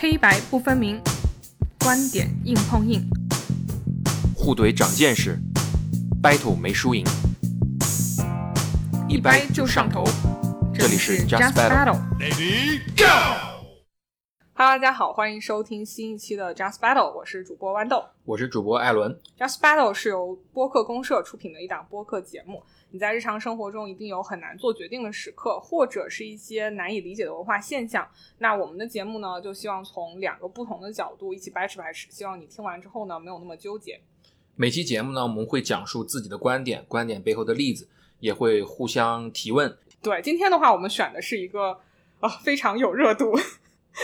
黑白不分明，观点硬碰硬，互怼长见识，battle 没输赢，一掰就上头。这里是 Just Battle。Go！Hello，大家好，欢迎收听新一期的 Just Battle，我是主播豌豆。我是主播艾伦。Just Battle 是由播客公社出品的一档播客节目。你在日常生活中一定有很难做决定的时刻，或者是一些难以理解的文化现象。那我们的节目呢，就希望从两个不同的角度一起掰扯掰扯，希望你听完之后呢，没有那么纠结。每期节目呢，我们会讲述自己的观点，观点背后的例子，也会互相提问。对，今天的话，我们选的是一个啊、非常有热度，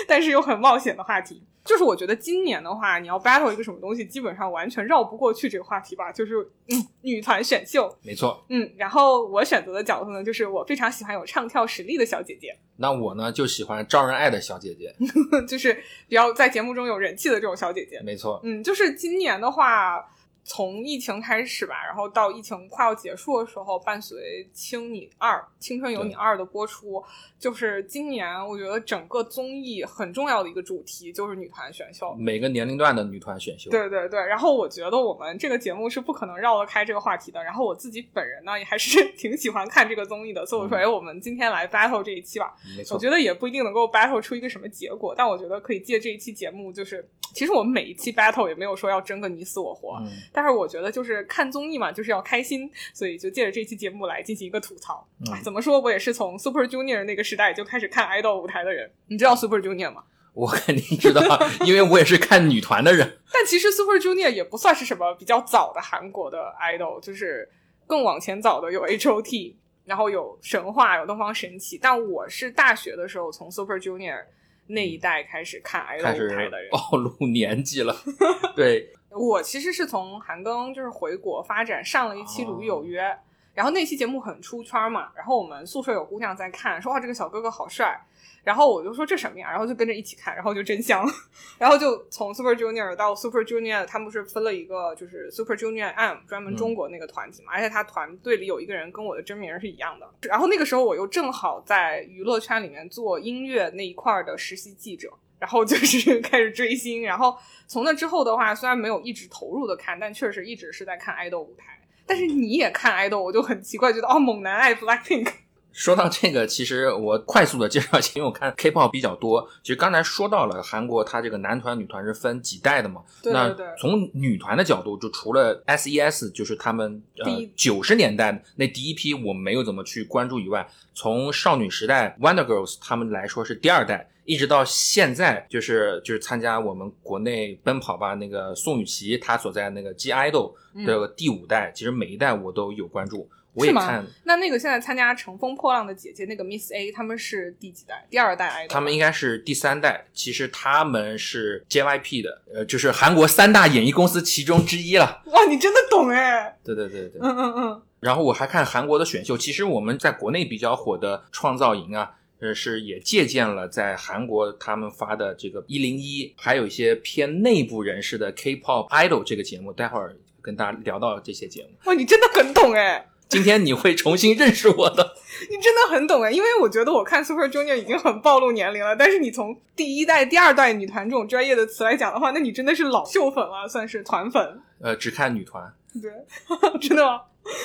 但是又很冒险的话题。就是我觉得今年的话，你要 battle 一个什么东西，基本上完全绕不过去这个话题吧。就是嗯，女团选秀，没错，嗯，然后我选择的角度呢，就是我非常喜欢有唱跳实力的小姐姐，那我呢就喜欢招人爱的小姐姐。就是比较在节目中有人气的这种小姐姐。没错，嗯，就是今年的话，从疫情开始吧，然后到疫情快要结束的时候，伴随《青你二》《青春有你二》的播出，就是今年我觉得整个综艺很重要的一个主题就是女团选秀。每个年龄段的女团选秀。对对对，然后我觉得我们这个节目是不可能绕得开这个话题的。然后我自己本人呢，也还是 挺喜欢看这个综艺的，所以我说，嗯哎，我们今天来 battle 这一期吧。没错我觉。得也不一定能够 battle 出一个什么结果，但我觉得可以借这一期节目，就是其实我们每一期 battle 也没有说要争个你死我活，嗯，但是我觉得就是看综艺嘛，就是要开心，所以就借着这期节目来进行一个吐槽。嗯哎，怎么说我也是从 Super Junior 那个时代就开始看 idol 舞台的人，你知道 Super Junior 吗？我肯定知道，因为我也是看女团的人。但其实 Super Junior 也不算是什么比较早的韩国的 idol，就是更往前早的有 H.O.T，然后有神话，有东方神起。但我是大学的时候从 Super Junior 那一代开始看开 idol 舞台的人。暴露年纪了。对，我其实是从韩庚就是回国发展，上了一期《鲁豫有约》哦然后那期节目很出圈嘛，然后我们宿舍有姑娘在看，说哇这个小哥哥好帅，然后我就说这什么呀，然后就跟着一起看，然后就真香，然后就从 Super Junior 到 Super Junior，他们不是分了一个就是 Super Junior M 专门中国那个团体嘛，而且他团队里有一个人跟我的真名是一样的，然后那个时候我又正好在娱乐圈里面做音乐那一块儿的实习记者。然后就是开始追星，然后从那之后的话，虽然没有一直投入的看，但确实一直是在看爱豆舞台。但是你也看爱豆，我就很奇怪，觉得哦，猛男爱 Blackpink，说到这个，其实我快速的介绍一下，因为我看 K-pop 比较多。其实刚才说到了韩国，它这个男团、女团是分几代的嘛？对那对对从女团的角度，就除了 S.E.S，就是他们呃第九十年代那第一批，我没有怎么去关注以外，从少女时代 Wonder Girls 他们来说是第二代，一直到现在，就是就是参加我们国内奔跑吧那个宋雨琦她所在那个 G Idol 的第五代，其实每一代我都有关注，我也看。那那个现在参加《乘风破浪的姐姐》那个 Miss A，他们是第几代？第二代 idol？？他们应该是第三代，其实他们是 JYP 的，呃，就是韩国三大演艺公司其中之一了。哇，你真的懂哎！对对对对。嗯嗯嗯，然后我还看韩国的选秀，其实我们在国内比较火的创造营啊，呃，是也借鉴了在韩国他们发的这个一零一，还有一些偏内部人士的 K-pop Idol 这个节目，待会儿跟大家聊到这些节目。哇，你真的很懂哎！今天你会重新认识我的。你真的很懂哎，因为我觉得我看 Super Junior 已经很暴露年龄了，但是你从第一代、第二代女团这种专业的词来讲的话，那你真的是老秀粉了，算是团粉。呃，只看女团。对，真的吗？好，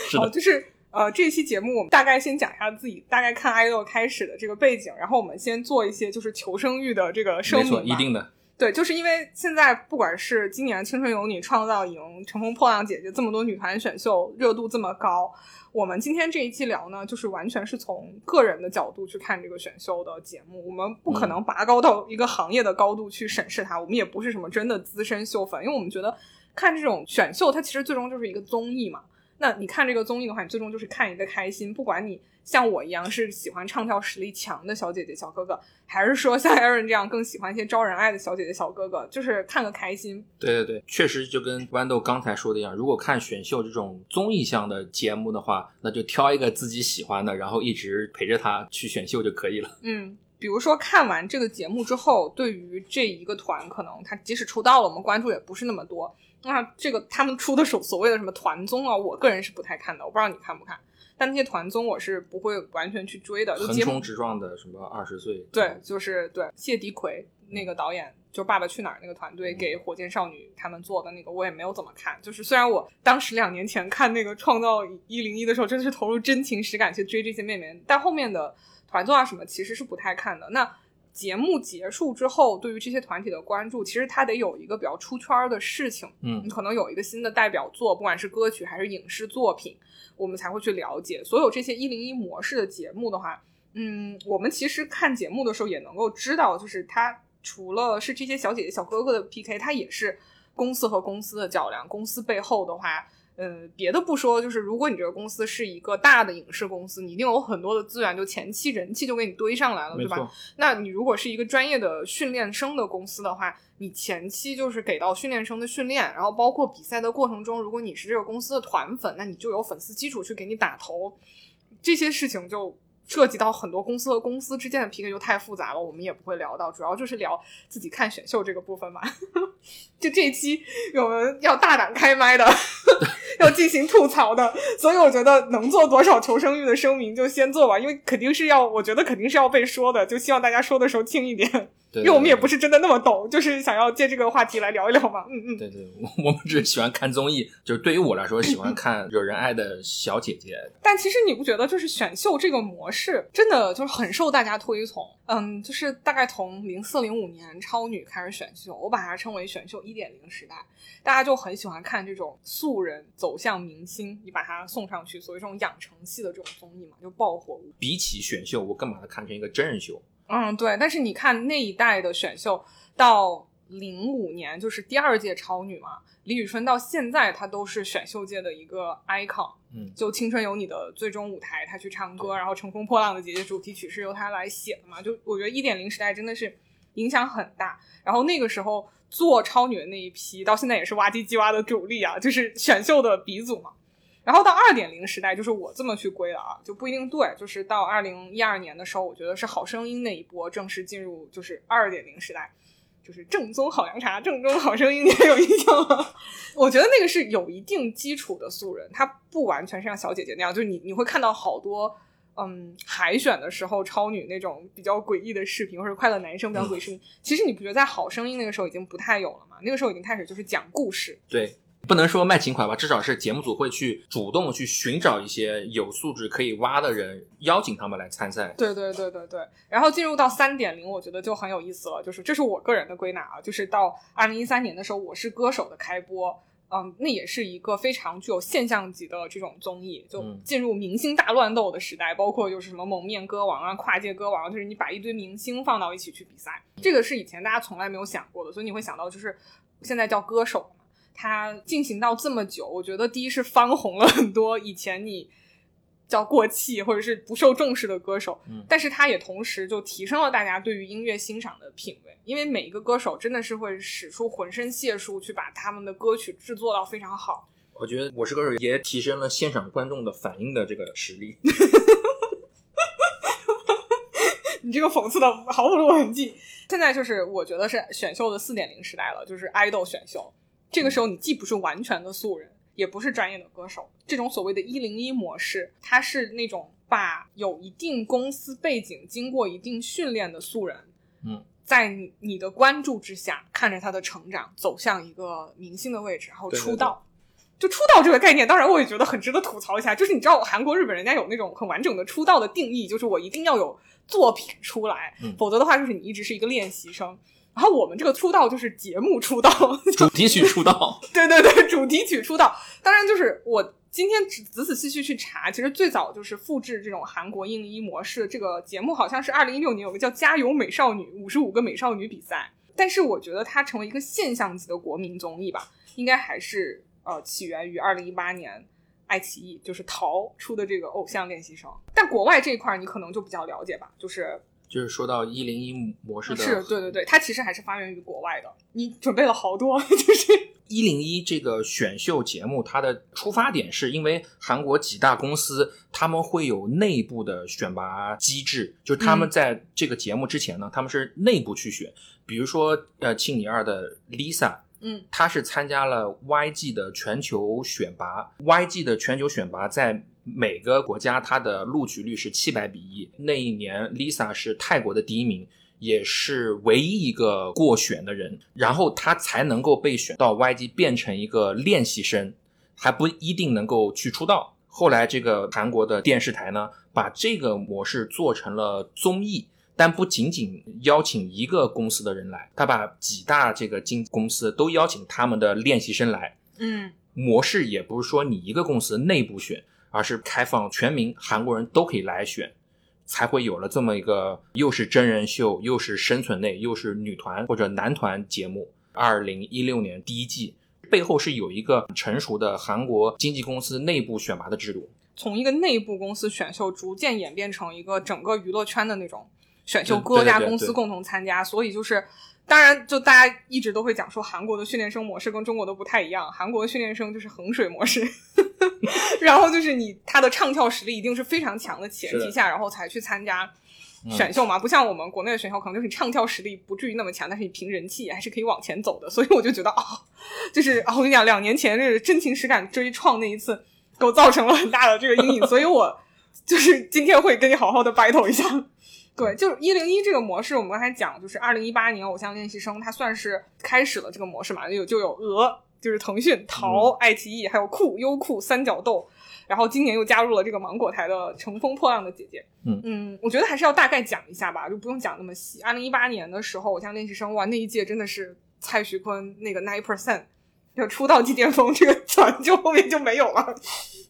是的，就是呃，这期节目我们大概先讲一下自己大概看爱豆开始的这个背景，然后我们先做一些就是求生欲的这个声没。错，一定的。对，就是因为现在不管是今年《青春有你》、《创造营》、《乘风破浪姐姐》这么多女团选秀热度这么高，我们今天这一期聊呢，就是完全是从个人的角度去看这个选秀的节目，我们不可能拔高到一个行业的高度去审视它，我们也不是什么真的资深秀粉，因为我们觉得看这种选秀，它其实最终就是一个综艺嘛。那你看这个综艺的话，你最终就是看一个开心，不管你像我一样是喜欢唱跳实力强的小姐姐、小哥哥，还是说像 Aaron 这样更喜欢一些招人爱的小姐姐、小哥哥，就是看个开心。对对对，确实就跟豌豆刚才说的一样，如果看选秀这种综艺向的节目的话，那就挑一个自己喜欢的，然后一直陪着他去选秀就可以了。嗯，比如说看完这个节目之后，对于这一个团，可能他即使出道了，我们关注也不是那么多。那这个他们出的所所谓的什么团综啊，我个人是不太看的，我不知道你看不看。但那些团综我是不会完全去追的。就横冲直撞的什么二十岁，对，就是对谢迪奎那个导演，就《爸爸去哪儿》那个团队给火箭少女他们做的那个，我也没有怎么看。就是虽然我当时两年前看那个《创造一零一》的时候，真的是投入真情实感去追这些妹妹，但后面的团综啊什么其实是不太看的。那节目结束之后，对于这些团体的关注，其实它得有一个比较出圈儿的事情，嗯你可能有一个新的代表作，不管是歌曲还是影视作品，我们才会去了解。所有这些一零一模式的节目的话，嗯，我们其实看节目的时候也能够知道，就是它除了是这些小姐姐小哥哥的 PK，它也是公司和公司的较量。公司背后的话，呃，别的不说，就是如果你这个公司是一个大的影视公司，你一定有很多的资源，就前期人气就给你堆上来了，对吧？那你如果是一个专业的训练生的公司的话，你前期就是给到训练生的训练，然后包括比赛的过程中，如果你是这个公司的团粉，那你就有粉丝基础去给你打头，这些事情就涉及到很多公司和公司之间的 PK 就太复杂了，我们也不会聊到，主要就是聊自己看选秀这个部分吧。就这一期我们要大胆开麦的，要进行吐槽的，所以我觉得能做多少求生欲的声明就先做吧，因为肯定是要，我觉得肯定是要被说的，就希望大家说的时候轻一点，对因为我们也不是。真的那么懂，就是想要借这个话题来聊一聊嘛。嗯嗯，对对，我我们只是喜欢看综艺，就是对于我来说，喜欢看惹人爱的小姐姐。但其实你不觉得，就是选秀这个模式真的就是很受大家推崇？嗯，就是大概从零四零五年超女开始选秀，我把它称为选秀一点零时代，大家就很喜欢看这种素人走向明星，你把它送上去，所谓这种养成系的这种综艺嘛，就爆火无比起选秀，我更把它看成一个真人秀。嗯，对。但是你看那一代的选秀，到零五年就是第二届超女嘛，李宇春到现在她都是选秀界的一个 icon。嗯，就《青春有你》的最终舞台，她去唱歌，然后《乘风破浪的姐姐》主题曲是由她来写的嘛？就我觉得一点零时代真的是影响很大。然后那个时候做超女的那一批，到现在也是哇唧唧哇的主力啊，就是选秀的鼻祖嘛。然后到二点零时代，就是我这么去归的啊，就不一定对。就是到二零一二年的时候，我觉得是《好声音》那一波正式进入就是二点零时代，就是正宗好凉茶、正宗好声音，你还有印象吗？我觉得那个是有一定基础的素人，他不完全是像小姐姐那样，就是你你会看到好多。嗯，海选的时候，超女那种比较诡异的视频，或者快乐男生比较诡异视频，其实你不觉得在《好声音》那个时候已经不太有了吗？那个时候已经开始就是讲故事，对，不能说卖情怀吧，至少是节目组会去主动去寻找一些有素质可以挖的人，邀请他们来参赛。对对对对对，然后进入到三点零，我觉得就很有意思了。就是这是我个人的归纳啊，就是到二零一三年的时候，《我是歌手》的开播，嗯，那也是一个非常具有现象级的这种综艺，就嗯进入明星大乱斗的时代，包括就是什么蒙面歌王啊、跨界歌王，就是你把一堆明星放到一起去比赛，这个是以前大家从来没有想过的，所以你会想到就是现在叫歌手嘛，它进行到这么久，我觉得第一是翻红了很多以前你。叫过气或者是不受重视的歌手，嗯但是它也同时就提升了大家对于音乐欣赏的品味，因为每一个歌手真的是会使出浑身解数去把他们的歌曲制作到非常好。我觉得《我是歌手》也提升了现场观众的反应的这个实力。你这个讽刺的毫不露痕迹。现在就是我觉得是选秀的四点零时代了，就是爱豆选秀。这个时候你既不是完全的素人，也不是专业的歌手，这种所谓的“一零一模式”，它是那种把有一定公司背景、经过一定训练的素人，嗯，在你你的关注之下，看着他的成长，走向一个明星的位置，然后对对出道。就出道这个概念，当然我也觉得很值得吐槽一下。就是你知道，韩国、日本人家有那种很完整的出道的定义，就是我一定要有作品出来，嗯否则的话就是你一直是一个练习生。然后我们这个出道就是节目出道，主题曲出道，对对对，主题曲出道。当然，就是我今天仔仔仔细细去查，其实最早就是复制这种韩国印一模式这个节目，好像是二零一六年有个叫《加油美少女》五十五个美少女比赛。但是我觉得它成为一个现象级的国民综艺吧，应该还是呃起源于二零一八年。爱奇艺就是淘出的这个偶像练习生，但国外这一块你可能就比较了解吧，就是就是说到一零一模式的，是对对对，它其实还是发源于国外的。你准备了好多，就是一零一这个选秀节目，它的出发点是因为韩国几大公司他们会有内部的选拔机制，就是他们在这个节目之前呢，他们是内部去选，比如说呃庆你二的 Lisa。嗯，她是参加了 YG 的全球选拔，YG 的全球选拔在每个国家它的录取率是七百比一。那一年，Lisa 是泰国的第一名，也是唯一一个过选的人，然后她才能够被选到 YG 变成一个练习生，还不一定能够去出道。后来这个韩国的电视台呢，把这个模式做成了综艺。但不仅仅邀请一个公司的人来，他把几大这个经公司都邀请他们的练习生来。嗯，模式也不是说你一个公司内部选，而是开放全民韩国人都可以来选，才会有了这么一个又是真人秀，又是生存类，又是女团或者男团节目。二零一六年第一季背后是有一个成熟的韩国经纪公司内部选拔的制度，从一个内部公司选秀逐渐演变成一个整个娱乐圈的那种。选秀各家公司共同参加，所以就是，当然就大家一直都会讲说韩国的训练生模式跟中国的不太一样，韩国的训练生就是衡水模式，然后就是你他的唱跳实力一定是非常强的前提下，然后才去参加选秀嘛，不像我们国内的选秀可能就是你唱跳实力不至于那么强，但是你凭人气还是可以往前走的，所以我就觉得啊，就是啊，我跟你讲，两年前这个真情实感追创那一次给我造成了很大的这个阴影，所以我就是今天会跟你好好的 battle 一下。对，就是一零一这个模式，我们刚才讲，就是二零一八年偶像练习生，它算是开始了这个模式嘛，有就有鹅，就是腾讯、淘、爱奇艺，还有酷、优酷、三角豆，然后今年又加入了这个芒果台的《乘风破浪的姐姐》。嗯嗯，我觉得还是要大概讲一下吧，就不用讲那么细。二零一八年的时候，偶像练习生哇，那一届真的是蔡徐坤那个 nine percent。就出道即巅峰这个团就后面就没有了，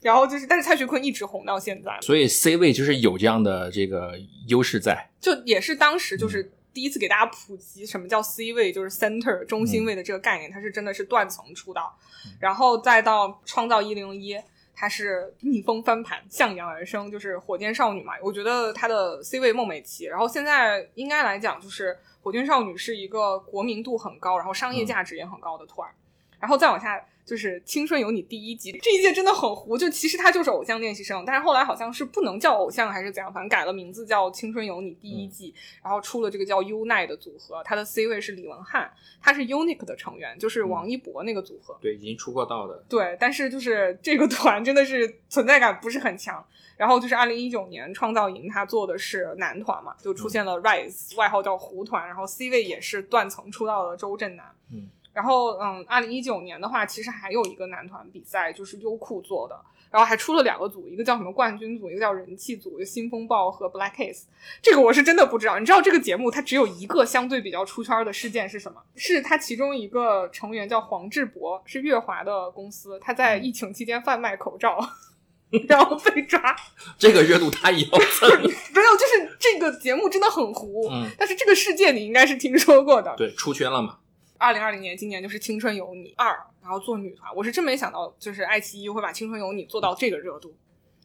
然后就是，但是蔡徐坤一直红到现在，所以 C 位就是有这样的这个优势在，就也是当时就是第一次给大家普及什么叫 C 位，就是 center 中心位的这个概念，它是真的是断层出道，然后再到创造一零一，它是逆风翻盘，向阳而生，就是火箭少女嘛，我觉得她的 C 位孟美岐，然后现在应该来讲就是火箭少女是一个国民度很高，然后商业价值也很高的团。然后再往下就是《青春有你》第一集，这一届真的很糊。就其实他就是偶像练习生，但是后来好像是不能叫偶像还是怎样，反正改了名字叫《青春有你》第一季，然后出了这个叫 UNI 的组合，他的 C 位是李文翰，他是 UNIQ 的成员，就是王一博那个组合。对，已经出过道的。对，但是就是这个团真的是存在感不是很强。然后就是二零一九年创造营，他做的是男团嘛，就出现了 Rise，外号叫胡团，然后 C 位也是断层出道的周震南。嗯。然后，嗯，二零一九年的话，其实还有一个男团比赛，就是优酷做的，然后还出了两个组，一个叫什么冠军组，一个叫人气组，就新风暴和 Black Kiss。这个我是真的不知道。你知道这个节目它只有一个相对比较出圈的事件是什么？是他其中一个成员叫黄志博，是乐华的公司，他在疫情期间贩卖口罩，然后被抓。这个热度他也要蹭。没有，就是这个节目真的很糊。嗯。但是这个事件你应该是听说过的。对，出圈了嘛。二零二零年，今年就是《青春有你二》，然后做女团，我是真没想到，就是爱奇艺会把《青春有你》做到这个热度。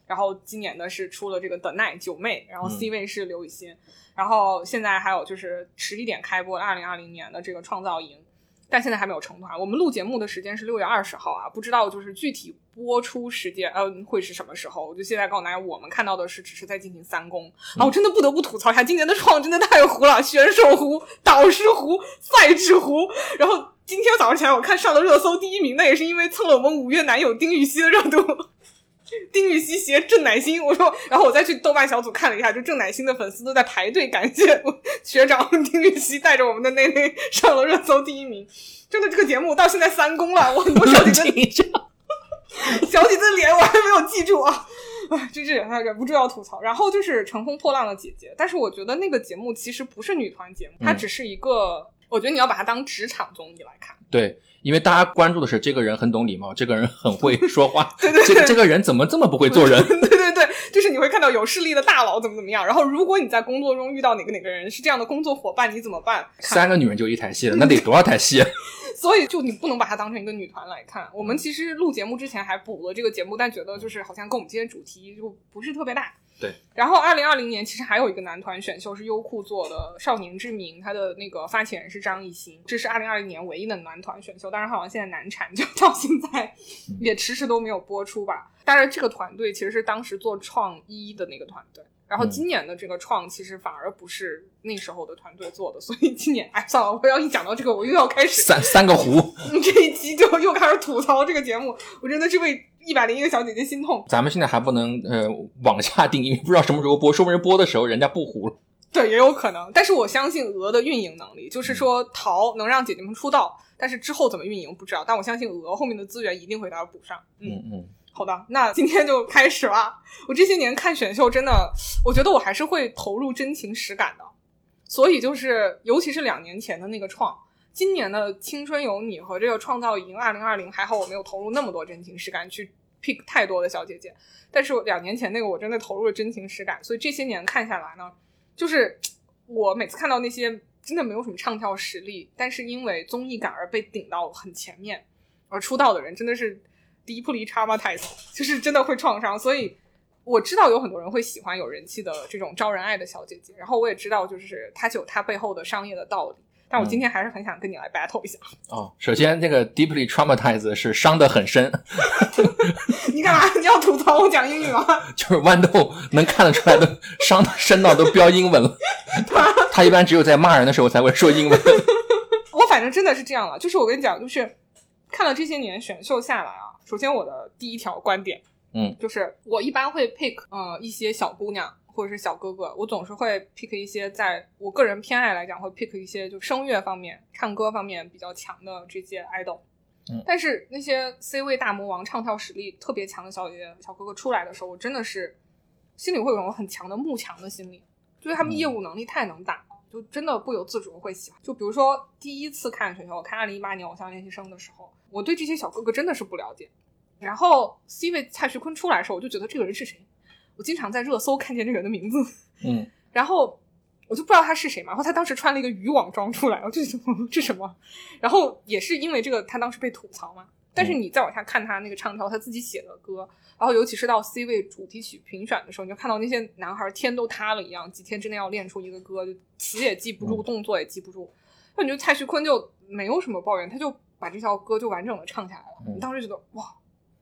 然后今年的是出了这个 The Night 九妹，然后 C 位是刘雨昕，然后现在还有就是十一点开播二零二零年的这个创造营。但现在还没有成团。我们录节目的时间是六月二十号啊，不知道就是具体播出时间，嗯，会是什么时候？我就现在告诉大家，我们看到的是只是在进行三公啊。我真的不得不吐槽一下，今年的创真的太糊了，选手糊、导师糊、赛制糊。然后今天早上起来，我看上了热搜第一名，那也是因为蹭了我们五月男友丁禹兮的热度。丁禹兮携郑乃馨，我说，然后我再去豆瓣小组看了一下，就郑乃馨的粉丝都在排队感谢 学长丁禹兮带着我们的内内上了热搜第一名。真的，这个节目到现在三公了，我很多小姐姐，小姐姐的脸我还没有记住啊，哎，真是忍不住要吐槽。然后就是《乘风破浪的姐姐》，但是我觉得那个节目其实不是女团节目，它只是一个，我觉得你要把它当职场综艺来看。对。因为大家关注的是这个人很懂礼貌，这个人很会 说话，对对，这这个人怎么这么不会做人？对对对，就是你会看到有势力的大佬怎么怎么样。然后如果你在工作中遇到哪个哪个人是这样的工作伙伴，你怎么办？三个女人就一台戏了，那得多少台戏？所以就你不能把它当成一个女团来看。我们其实录节目之前还补了这个节目，但觉得就是好像跟我们今天主题就不是特别大。对，然后二零二零年其实还有一个男团选秀是优酷做的《少年之名》，他的那个发起人是张艺兴，这是二零二零年唯一的男团选秀，但是好像现在难产，就到现在也迟迟都没有播出吧。但是这个团队其实是当时做创一的那个团队，然后今年的这个创其实反而不是那时候的团队做的，所以今年哎算了，我要一讲到这个，我又要开始三三个湖。这一期就又开始吐槽这个节目，我真的是为一百零一个小姐姐心痛。咱们现在还不能呃往下定，因为不知道什么时候播，说不定播的时候人家不糊了。对，也有可能。但是我相信鹅的运营能力，就是说淘能让姐姐们出道，但是之后怎么运营不知道。但我相信鹅后面的资源一定会给它补上。嗯嗯。好的，那今天就开始吧。我这些年看选秀，真的，我觉得我还是会投入真情实感的。所以就是，尤其是两年前的那个创，今年的《青春有你》和这个《创造营二零二零》，还好我没有投入那么多真情实感去 pick 太多的小姐姐。但是两年前那个，我真的投入了真情实感。所以这些年看下来呢，就是我每次看到那些真的没有什么唱跳实力，但是因为综艺感而被顶到很前面而出道的人，真的是。Deeply traumatized，就是真的会创伤，所以我知道有很多人会喜欢有人气的这种招人爱的小姐姐，然后我也知道就是它有她背后的商业的道理，但我今天还是很想跟你来 battle 一下。哦，首先这个 deeply traumatized 是伤得很深。你干嘛？你要吐槽我讲英语吗？就是豌豆能看得出来的伤的深到都标英文了。他一般只有在骂人的时候才会说英文。我反正真的是这样了，就是我跟你讲，就是看了这些年选秀下来啊。首先，我的第一条观点，嗯，就是我一般会 pick 呃一些小姑娘或者是小哥哥，我总是会 pick 一些在我个人偏爱来讲会 pick 一些就声乐方面、唱歌方面比较强的这些 idol。嗯，但是那些 C 位大魔王、唱跳实力特别强的小姐姐、小哥哥出来的时候，我真的是心里会有种很强的慕强的心理，就是他们业务能力太能打了，就真的不由自主会喜欢。就比如说第一次看选秀，我看二零一八年偶像练习生的时候。我对这些小哥哥真的是不了解，然后 C 位蔡徐坤出来的时候，我就觉得这个人是谁？我经常在热搜看见这个人的名字，嗯，然后我就不知道他是谁嘛。然后他当时穿了一个渔网装出来，我就觉得 这什么？然后也是因为这个，他当时被吐槽嘛。但是你再往下看他那个唱跳，他自己写的歌，然后尤其是到 C 位主题曲评选的时候，你就看到那些男孩天都塌了一样，几天之内要练出一个歌，就词也记不住，动作也记不住。那你觉得蔡徐坤就没有什么抱怨，他就。把这条歌就完整的唱下来了，你当时觉得哇，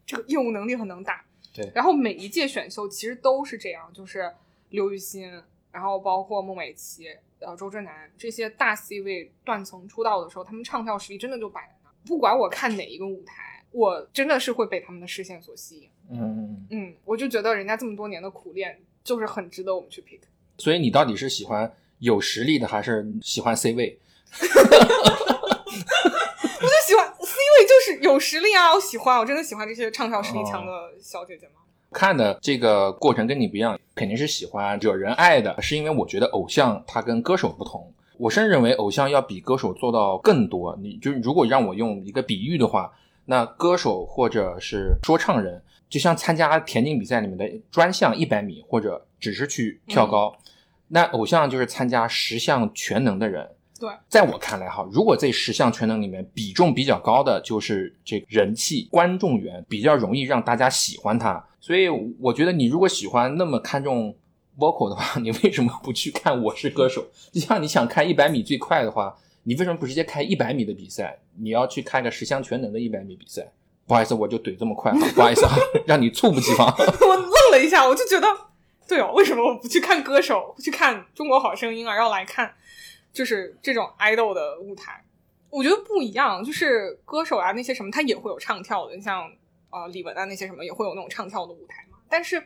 这个业务能力很能打。对，然后每一届选秀其实都是这样，就是刘雨欣，然后包括孟美岐、呃周震南这些大 C 位断层出道的时候，他们唱跳实力真的就摆。不管我看哪一个舞台，我真的是会被他们的视线所吸引。嗯嗯嗯，我就觉得人家这么多年的苦练，就是很值得我们去 pick。所以你到底是喜欢有实力的，还是喜欢 C 位？我就喜欢 C 位，就是有实力啊！我喜欢，我真的喜欢这些唱跳实力强的小姐姐们。看的这个过程跟你不一样，肯定是喜欢惹人爱的，是因为我觉得偶像他跟歌手不同。我甚至认为偶像要比歌手做到更多。你就如果让我用一个比喻的话，那歌手或者是说唱人，就像参加田径比赛里面的专项一百米，或者只是去跳高，那偶像就是参加十项全能的人。对，在我看来哈，如果这十项全能里面比重比较高的，就是这人气观众缘比较容易让大家喜欢他。所以我觉得你如果喜欢那么看重 vocal 的话，你为什么不去看《我是歌手》？就像你想看一百米最快的话，你为什么不直接看一百米的比赛？你要去看个十项全能的一百米比赛？不好意思，我就怼这么快，不好意思啊，让你猝不及防。我愣了一下，我就觉得，对哦，为什么我不去看歌手，去看《中国好声音》啊？要来看？就是这种 idol 的舞台，我觉得不一样。就是歌手啊，那些什么，他也会有唱跳的，像呃李玟啊那些什么，也会有那种唱跳的舞台嘛。但是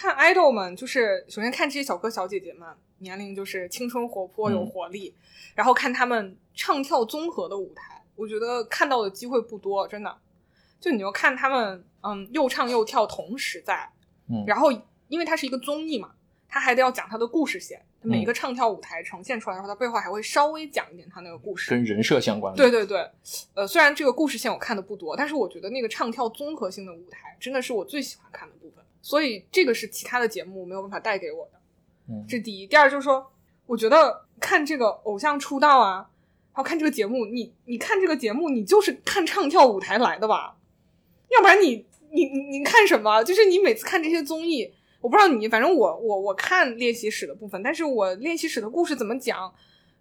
看 idol 们，就是首先看这些小哥小姐姐们，年龄就是青春活泼有活力，然后看他们唱跳综合的舞台，我觉得看到的机会不多，真的。就你要看他们，嗯，又唱又跳同时在，嗯，然后因为它是一个综艺嘛。他还得要讲他的故事线，每一个唱跳舞台呈现出来的话，他背后还会稍微讲一点他那个故事，跟人设相关。对对对，呃，虽然这个故事线我看的不多，但是我觉得那个唱跳综合性的舞台真的是我最喜欢看的部分，所以这个是其他的节目没有办法带给我的。嗯，这第一，第二就是说，我觉得看这个偶像出道啊，还有看这个节目，你你看这个节目，你就是看唱跳舞台来的吧？要不然你你你你看什么？就是你每次看这些综艺。我不知道你，反正我我我看练习室的部分，但是我练习室的故事怎么讲？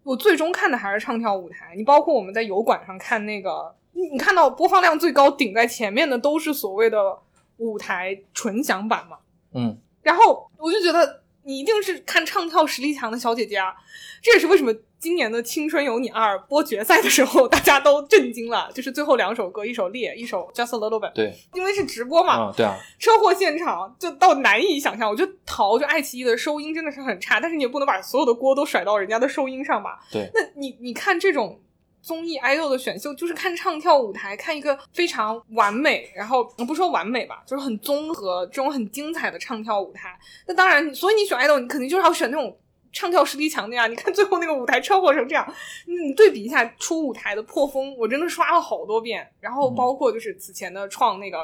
我最终看的还是唱跳舞台。你包括我们在油管上看那个，你你看到播放量最高顶在前面的都是所谓的舞台纯享版嘛？嗯。然后我就觉得你一定是看唱跳实力强的小姐姐啊！这也是为什么今年的《青春有你二》播决赛的时候，大家都震惊了，就是最后两首歌，一首《烈》，一首《Just a Little Bit》。对，因为是直播嘛，啊，对啊，车祸现场就到难以想象。我觉得淘就爱奇艺的收音真的是很差，但是你也不能把所有的锅都甩到人家的收音上吧？对，那你你看这种。综艺 idol 的选秀就是看唱跳舞台，看一个非常完美，然后不说完美吧，就是很综合这种很精彩的唱跳舞台。那当然，所以你选 idol，你肯定就是要选那种唱跳实力强的呀。你看最后那个舞台车祸成这样，你对比一下出舞台的破风，我真的刷了好多遍。然后包括就是此前的创那个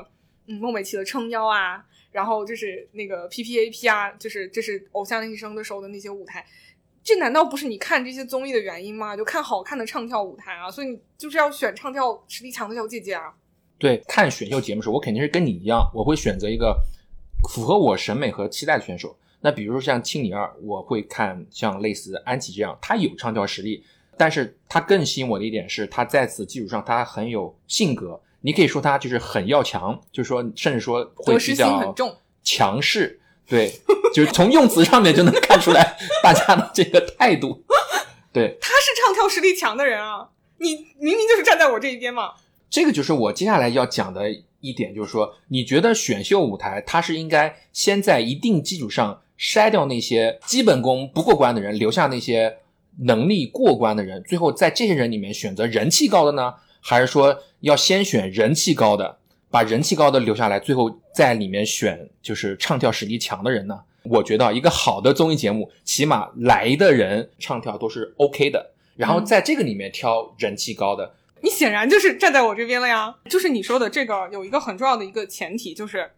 嗯孟美岐的撑腰啊，然后就是那个 P P A P 啊，就是这是偶像练习生的时候的那些舞台。这难道不是你看这些综艺的原因吗？就看好看的唱跳舞台啊，所以你就是要选唱跳实力强的小姐姐啊。对，看选秀节目时，我肯定是跟你一样，我会选择一个符合我审美和期待的选手。那比如说像青你二，我会看像类似安琪这样，她有唱跳实力，但是她更吸引我的一点是，她在此基础上她很有性格。你可以说她就是很要强，就是说甚至说会比较强势。对，就是从用词上面就能看出来大家的这个态度。对，他是唱跳实力强的人啊，你明明就是站在我这一边嘛。这个就是我接下来要讲的一点，就是说，你觉得选秀舞台它是应该先在一定基础上筛掉那些基本功不过关的人，留下那些能力过关的人，最后在这些人里面选择人气高的呢，还是说要先选人气高的？把人气高的留下来，最后在里面选就是唱跳实力强的人呢？我觉得一个好的综艺节目，起码来的人唱跳都是 OK 的，然后在这个里面挑人气高的。你显然就是站在我这边了呀！就是你说的这个有一个很重要的一个前提，就是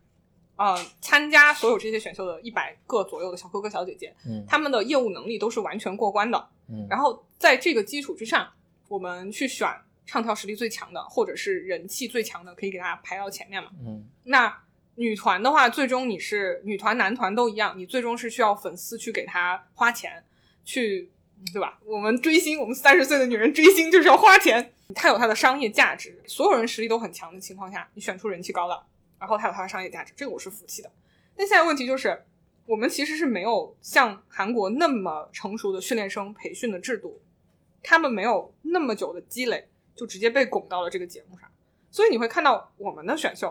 呃，参加所有这些选秀的一百个左右的小哥哥小姐姐，嗯，他们的业务能力都是完全过关的，嗯，然后在这个基础之上，我们去选。唱跳实力最强的，或者是人气最强的，可以给大家排到前面嘛？嗯，那女团的话，最终你是女团、男团都一样，你最终是需要粉丝去给他花钱，去对吧？我们追星，我们三十岁的女人追星就是要花钱，它有它的商业价值。所有人实力都很强的情况下，你选出人气高的，然后它有它的商业价值，这个我是服气的。但现在问题就是，我们其实是没有像韩国那么成熟的训练生培训的制度，他们没有那么久的积累。就直接被拱到了这个节目上，所以你会看到我们的选秀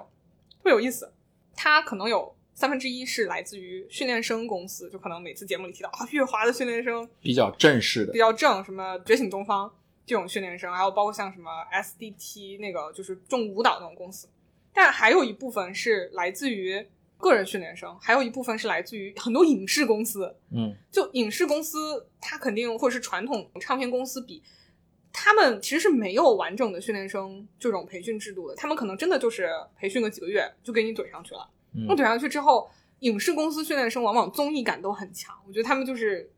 特别有意思，它可能有三分之一是来自于训练生公司，就可能每次节目里提到啊，月华的训练生比较正式的，比较正，什么觉醒东方这种训练生，还有包括像什么 SDT 那个就是重舞蹈那种公司，但还有一部分是来自于个人训练生，还有一部分是来自于很多影视公司，嗯，就影视公司它肯定或者是传统唱片公司比。他们其实是没有完整的训练生这种培训制度的，他们可能真的就是培训个几个月就给你怼上去了。那怼上去之后，影视公司训练生往往综艺感都很强，我觉得他们就是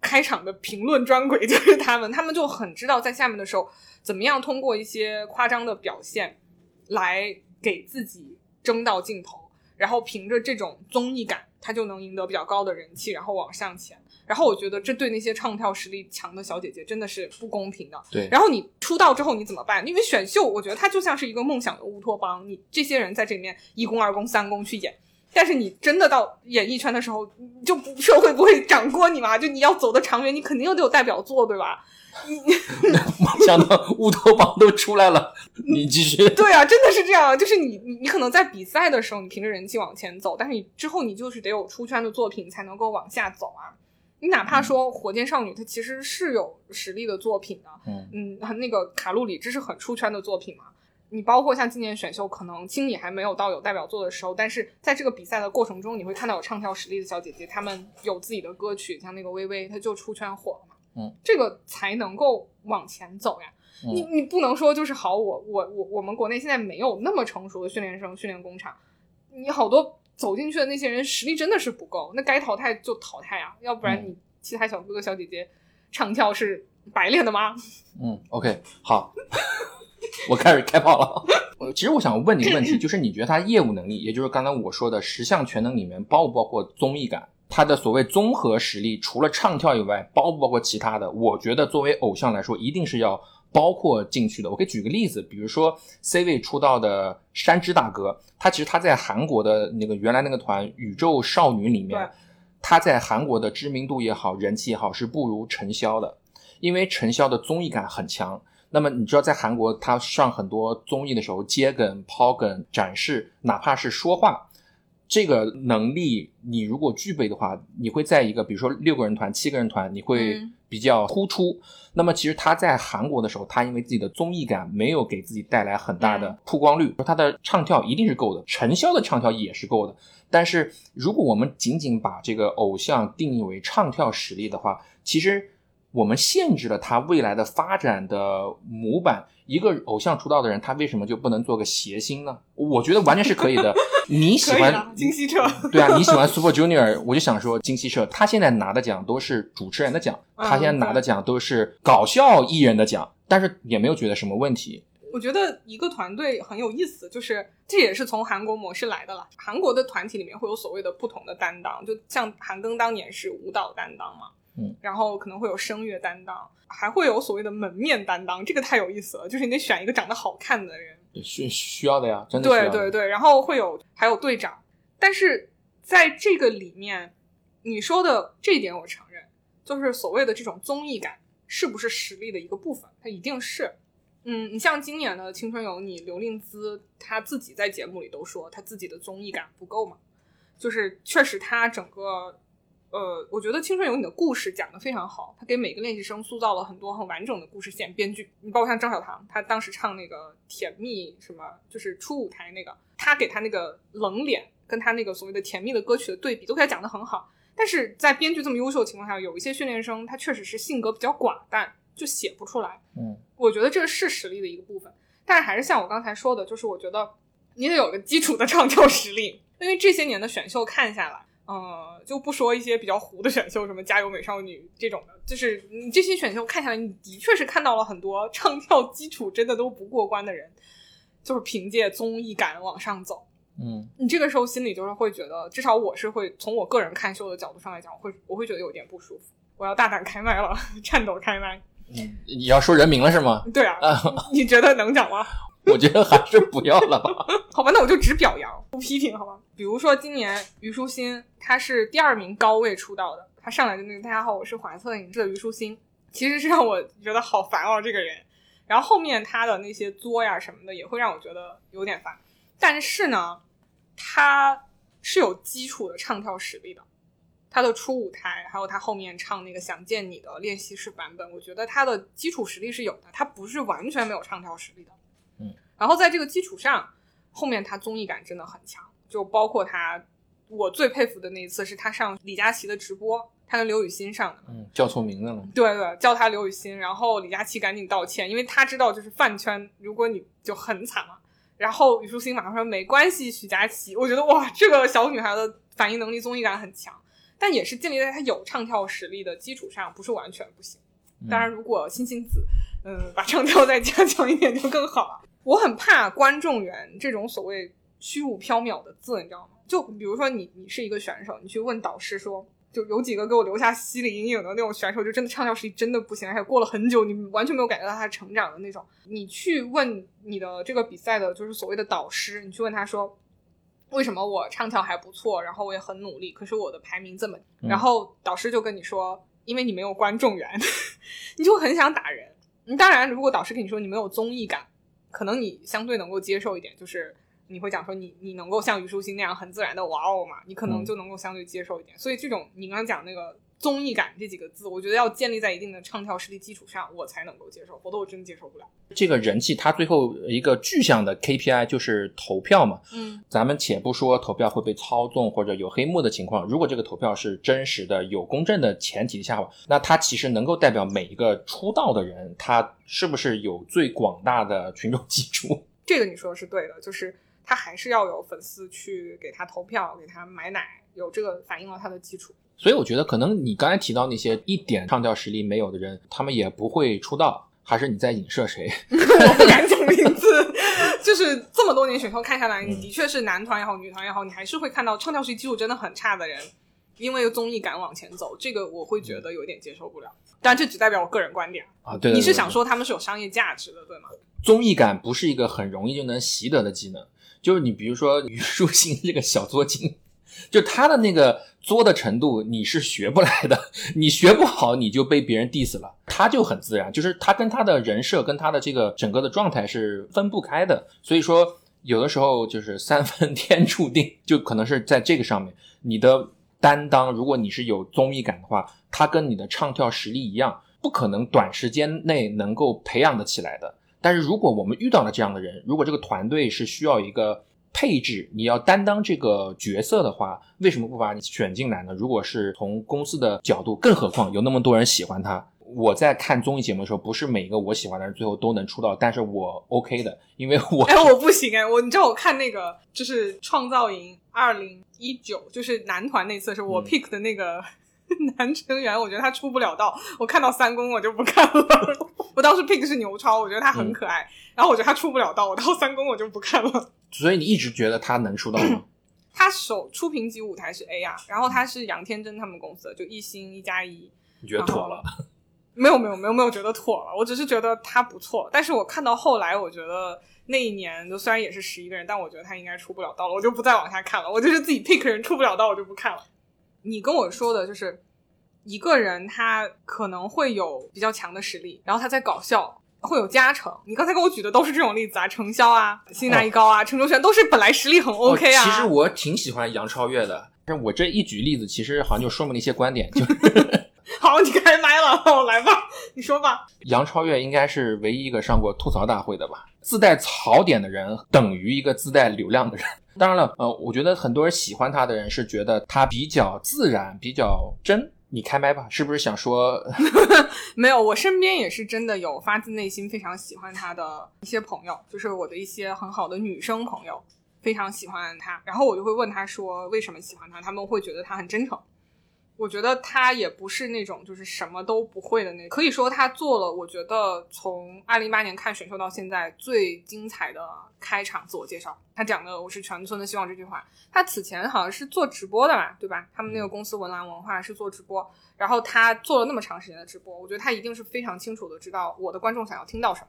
开场的评论专轨，就是他们，他们就很知道在下面的时候怎么样通过一些夸张的表现来给自己争到镜头，然后凭着这种综艺感，他就能赢得比较高的人气，然后往上前。然后我觉得这对那些唱跳实力强的小姐姐真的是不公平的。对。然后你出道之后你怎么办？因为选秀，我觉得它就像是一个梦想的乌托邦。你这些人在这里面一公二公三公去演，但是你真的到演艺圈的时候，就不社会不会掌掴你嘛？就你要走的长远，你肯定又得有代表作，对吧？你 没想到乌托邦都出来了，你继续。对啊，真的是这样。就是你你你可能在比赛的时候，你凭着人气往前走，但是你之后你就是得有出圈的作品才能够往下走啊。你哪怕说火箭少女，她其实是有实力的作品的，嗯嗯，那个卡路里，这是很出圈的作品嘛。你包括像今年选秀，可能青你还没有到有代表作的时候，但是在这个比赛的过程中，你会看到有唱跳实力的小姐姐，她们有自己的歌曲，像那个微微，她就出圈火了嘛。嗯，这个才能够往前走呀。你你不能说就是好，我我我我们国内现在没有那么成熟的训练生训练工厂，你好多。走进去的那些人实力真的是不够，那该淘汰就淘汰啊，要不然你其他小哥哥小姐姐唱跳是白练的吗？嗯，OK，好，我开始开炮了。其实我想问你一个问题，就是你觉得他业务能力，也就是刚才我说的十项全能里面包不包括综艺感？他的所谓综合实力，除了唱跳以外，包不包括其他的？我觉得作为偶像来说，一定是要。包括进去的，我可以举个例子，比如说 C 位出道的山之大哥，他其实他在韩国的那个原来那个团宇宙少女里面，他在韩国的知名度也好，人气也好，是不如陈潇的，因为陈潇的综艺感很强。那么你知道，在韩国他上很多综艺的时候，接梗、抛梗、展示，哪怕是说话，这个能力你如果具备的话，你会在一个比如说六个人团、七个人团，你会嗯比较突出。那么其实他在韩国的时候，他因为自己的综艺感没有给自己带来很大的曝光率，他的唱跳一定是够的，陈潇的唱跳也是够的。但是如果我们仅仅把这个偶像定义为唱跳实力的话，其实我们限制了他未来的发展的模板。一个偶像出道的人，他为什么就不能做个谐星呢？我觉得完全是可以的。你喜欢金希澈，对啊，你喜欢 Super Junior，我就想说金希澈，他现在拿的奖都是主持人的奖，嗯他现在拿的奖都是搞笑艺人的奖，但是也没有觉得什么问题。我觉得一个团队很有意思，就是这也是从韩国模式来的了。韩国的团体里面会有所谓的不同的担当，就像韩庚当年是舞蹈担当嘛，嗯，然后可能会有声乐担当，还会有所谓的门面担当，这个太有意思了，就是你得选一个长得好看的人，需需要的呀，真的的。对对对，然后会有还有队长，但是在这个里面，你说的这一点我承认，就是所谓的这种综艺感是不是实力的一个部分，它一定是。嗯，你像今年的《青春有你》，刘令姿她自己在节目里都说，她自己的综艺感不够嘛，就是确实她整个。呃，我觉得《青春有你》的故事讲得非常好，他给每个练习生塑造了很多很完整的故事线。编剧，你包括像张小棠，他当时唱那个《甜蜜》什么，就是初舞台那个，他给他那个冷脸跟他那个所谓的甜蜜的歌曲的对比，都给他讲得很好。但是在编剧这么优秀的情况下，有一些训练生他确实是性格比较寡淡，就写不出来。嗯，我觉得这是实力的一个部分，但是还是像我刚才说的，就是我觉得你得有个基础的唱跳实力，因为这些年的选秀看下来。呃，就不说一些比较糊的选秀，什么《加油美少女》这种的，就是你这些选秀看下来，你的确是看到了很多唱跳基础真的都不过关的人，就是凭借综艺感往上走。嗯，你这个时候心里就是会觉得，至少我是会从我个人看秀的角度上来讲，我会我会觉得有点不舒服。我要大胆开麦了，颤抖开麦。嗯，你要说人名了是吗？对啊，你觉得能讲吗？我觉得还是不要了吧。好吧，那我就只表扬不批评，好吧？比如说今年虞书欣，她是第二名高位出道的，她上来就那个“大家好，我是华策影视的虞书欣”，其实是让我觉得好烦哦，这个人。然后后面她的那些作呀什么的，也会让我觉得有点烦。但是呢，她是有基础的唱跳实力的，她的初舞台，还有她后面唱那个《想见你》的练习室版本，我觉得她的基础实力是有的，她不是完全没有唱跳实力的。嗯，然后在这个基础上。后面他综艺感真的很强，就包括他，我最佩服的那一次是他上李佳琦的直播，他跟刘雨欣上的，嗯，叫错名字了。对对，叫他刘雨欣，然后李佳琦赶紧道歉，因为他知道就是饭圈，如果你就很惨嘛。然后虞书欣马上说没关系，许佳琪，我觉得哇，这个小女孩的反应能力、综艺感很强，但也是建立在她有唱跳实力的基础上，不是完全不行。当然，如果星星子，嗯，把唱跳再加强一点就更好了。我很怕观众缘这种所谓虚无缥缈的字，你知道吗？就比如说你，你是一个选手，你去问导师说，就有几个给我留下心理阴影的那种选手，就真的唱跳实力真的不行，而且过了很久，你完全没有感觉到他成长的那种。你去问你的这个比赛的，就是所谓的导师，你去问他说，为什么我唱跳还不错，然后我也很努力，可是我的排名这么……然后导师就跟你说，因为你没有观众缘，你就很想打人。当然，如果导师跟你说你没有综艺感。可能你相对能够接受一点，就是你会讲说你你能够像虞书欣那样很自然的哇哦嘛，你可能就能够相对接受一点。所以这种你刚刚讲那个综艺感这几个字，我觉得要建立在一定的唱跳实力基础上，我才能够接受，否则我真接受不了。这个人气，它最后一个具象的 KPI 就是投票嘛。嗯，咱们且不说投票会被操纵或者有黑幕的情况，如果这个投票是真实的、有公正的前提下吧，那它其实能够代表每一个出道的人，他是不是有最广大的群众基础？这个你说的是对的，就是他还是要有粉丝去给他投票、给他买奶，有这个反映了他的基础。所以我觉得，可能你刚才提到那些一点唱跳实力没有的人，他们也不会出道。还是你在影射谁？我不敢讲名字。就是这么多年选秀看下来，你的确是男团也好，女团也好，你还是会看到唱跳实力基础真的很差的人，因为综艺感往前走，这个我会觉得有点接受不了。但这只代表我个人观点啊。对，你是想说他们是有商业价值的，对吗？综艺感不是一个很容易就能习得的技能。就是你比如说虞书欣这个小作精，就他的那个作的程度，你是学不来的，你学不好，你就被别人 diss 了。他就很自然，就是他跟他的人设跟他的这个整个的状态是分不开的。所以说，有的时候就是三分天注定，就可能是在这个上面，你的担当，如果你是有综艺感的话，他跟你的唱跳实力一样，不可能短时间内能够培养得起来的。但是如果我们遇到了这样的人，如果这个团队是需要一个。配置你要担当这个角色的话，为什么不把你选进来呢？如果是从公司的角度，更何况有那么多人喜欢他。我在看综艺节目的时候，不是每一个我喜欢的人最后都能出道，但是我 OK 的，因为我哎我不行哎，我你知道我看那个就是创造营二零一九，就是男团那次是我 pick 的那个 男成员，我觉得他出不了道，我看到三公我就不看了。我当时 pick 是牛超，我觉得他很可爱，然后我觉得他出不了道，我到三公我就不看了。所以你一直觉得他能出道吗？他首出评级舞台是 A 啊，然后他是杨天真他们公司的，就一星一加一。你觉得妥了？没有没有没有没有觉得妥了，我只是觉得他不错。但是我看到后来，我觉得那一年就虽然也是十一个人，但我觉得他应该出不了道了，我就不再往下看了。我就是自己 pick 人出不了道，我就不看了。你跟我说的就是一个人他可能会有比较强的实力，然后他在搞笑。会有加成。你刚才跟我举的都是这种例子啊，程潇啊，辛纳一高啊，陈卓璇都是本来实力很 OK 啊。其实我挺喜欢杨超越的，但我这一举例子，其实好像就说明了一些观点。就 好，你开麦了，我来吧，你说吧。杨超越应该是唯一一个上过吐槽大会的吧？自带槽点的人等于一个自带流量的人。当然了，呃，我觉得很多人喜欢他的人是觉得他比较自然，比较真。你开麦吧，是不是想说？没有，我身边也是真的有发自内心非常喜欢他的一些朋友，就是我的一些很好的女生朋友，非常喜欢他。然后我就会问他说为什么喜欢他，他们会觉得他很真诚。我觉得他也不是那种就是什么都不会的那，可以说他做了。我觉得从二零一八年看选秀到现在最精彩的开场自我介绍，他讲的“我是全村的希望”这句话。他此前好像是做直播的嘛，对吧？他们那个公司文澜文化是做直播，然后他做了那么长时间的直播，我觉得他一定是非常清楚的知道我的观众想要听到什么，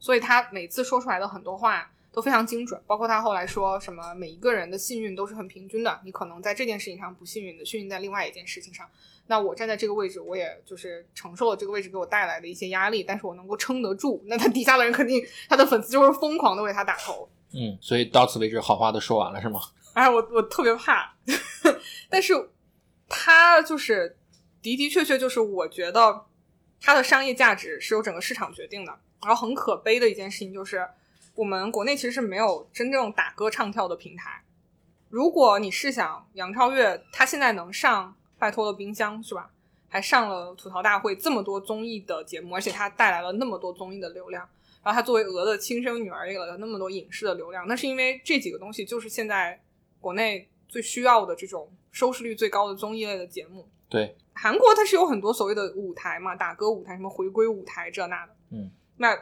所以他每次说出来的很多话。都非常精准，包括他后来说什么，每一个人的幸运都是很平均的，你可能在这件事情上不幸运的，幸运在另外一件事情上。那我站在这个位置，我也就是承受了这个位置给我带来的一些压力，但是我能够撑得住。那他底下的人肯定，他的粉丝就会疯狂的为他打 call。嗯，所以到此为止，好话都说完了是吗？哎，我我特别怕，但是他就是的的确确就是我觉得他的商业价值是由整个市场决定的。然后很可悲的一件事情就是。我们国内其实是没有真正打歌唱跳的平台。如果你试想杨超越，她现在能上《拜托了冰箱》是吧？还上了《吐槽大会》这么多综艺的节目，而且她带来了那么多综艺的流量。然后她作为鹅的亲生女儿，也有了那么多影视的流量。那是因为这几个东西就是现在国内最需要的这种收视率最高的综艺类的节目。对，韩国它是有很多所谓的舞台嘛，打歌舞台，什么回归舞台这那的。嗯，那。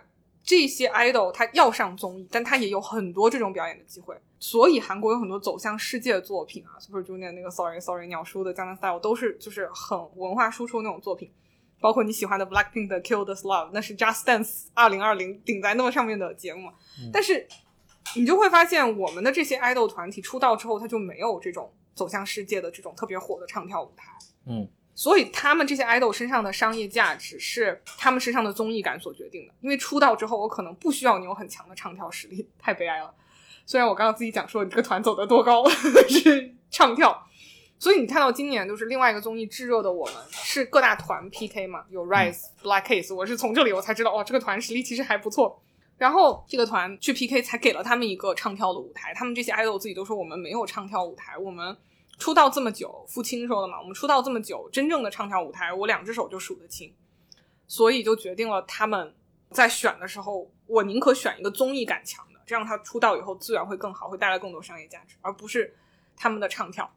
这些 idol 他要上综艺，但他也有很多这种表演的机会，所以韩国有很多走向世界的作品啊，Super Junior 那个 Sorry Sorry 鸟叔的江南 Style 都是就是很文化输出那种作品，包括你喜欢的 Blackpink 的 Kill This Love，那是 Just Dance 二零二零顶在那么上面的节目，但是你就会发现我们的这些 idol 团体出道之后，他就没有这种走向世界的这种特别火的唱跳舞台，嗯。所以他们这些 idol 身上的商业价值是他们身上的综艺感所决定的。因为出道之后，我可能不需要你有很强的唱跳实力，太悲哀了。虽然我刚刚自己讲说你这个团走得多高 是唱跳，所以你看到今年就是另外一个综艺炙热的我们是各大团 PK 嘛，有 Rise、Black Case，我是从这里我才知道哦，这个团实力其实还不错。然后这个团去 PK 才给了他们一个唱跳的舞台，他们这些 idol 自己都说我们没有唱跳舞台，我们。出道这么久，付清说的嘛，我们出道这么久，真正的唱跳舞台，我两只手就数得清，所以就决定了他们在选的时候，我宁可选一个综艺感强的，这样他出道以后资源会更好，会带来更多商业价值，而不是他们的唱跳。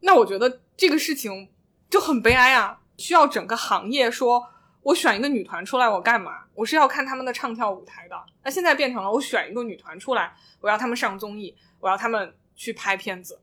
那我觉得这个事情就很悲哀啊！需要整个行业说，我选一个女团出来，我干嘛？我是要看他们的唱跳舞台的。那现在变成了，我选一个女团出来，我要他们上综艺，我要他们去拍片子。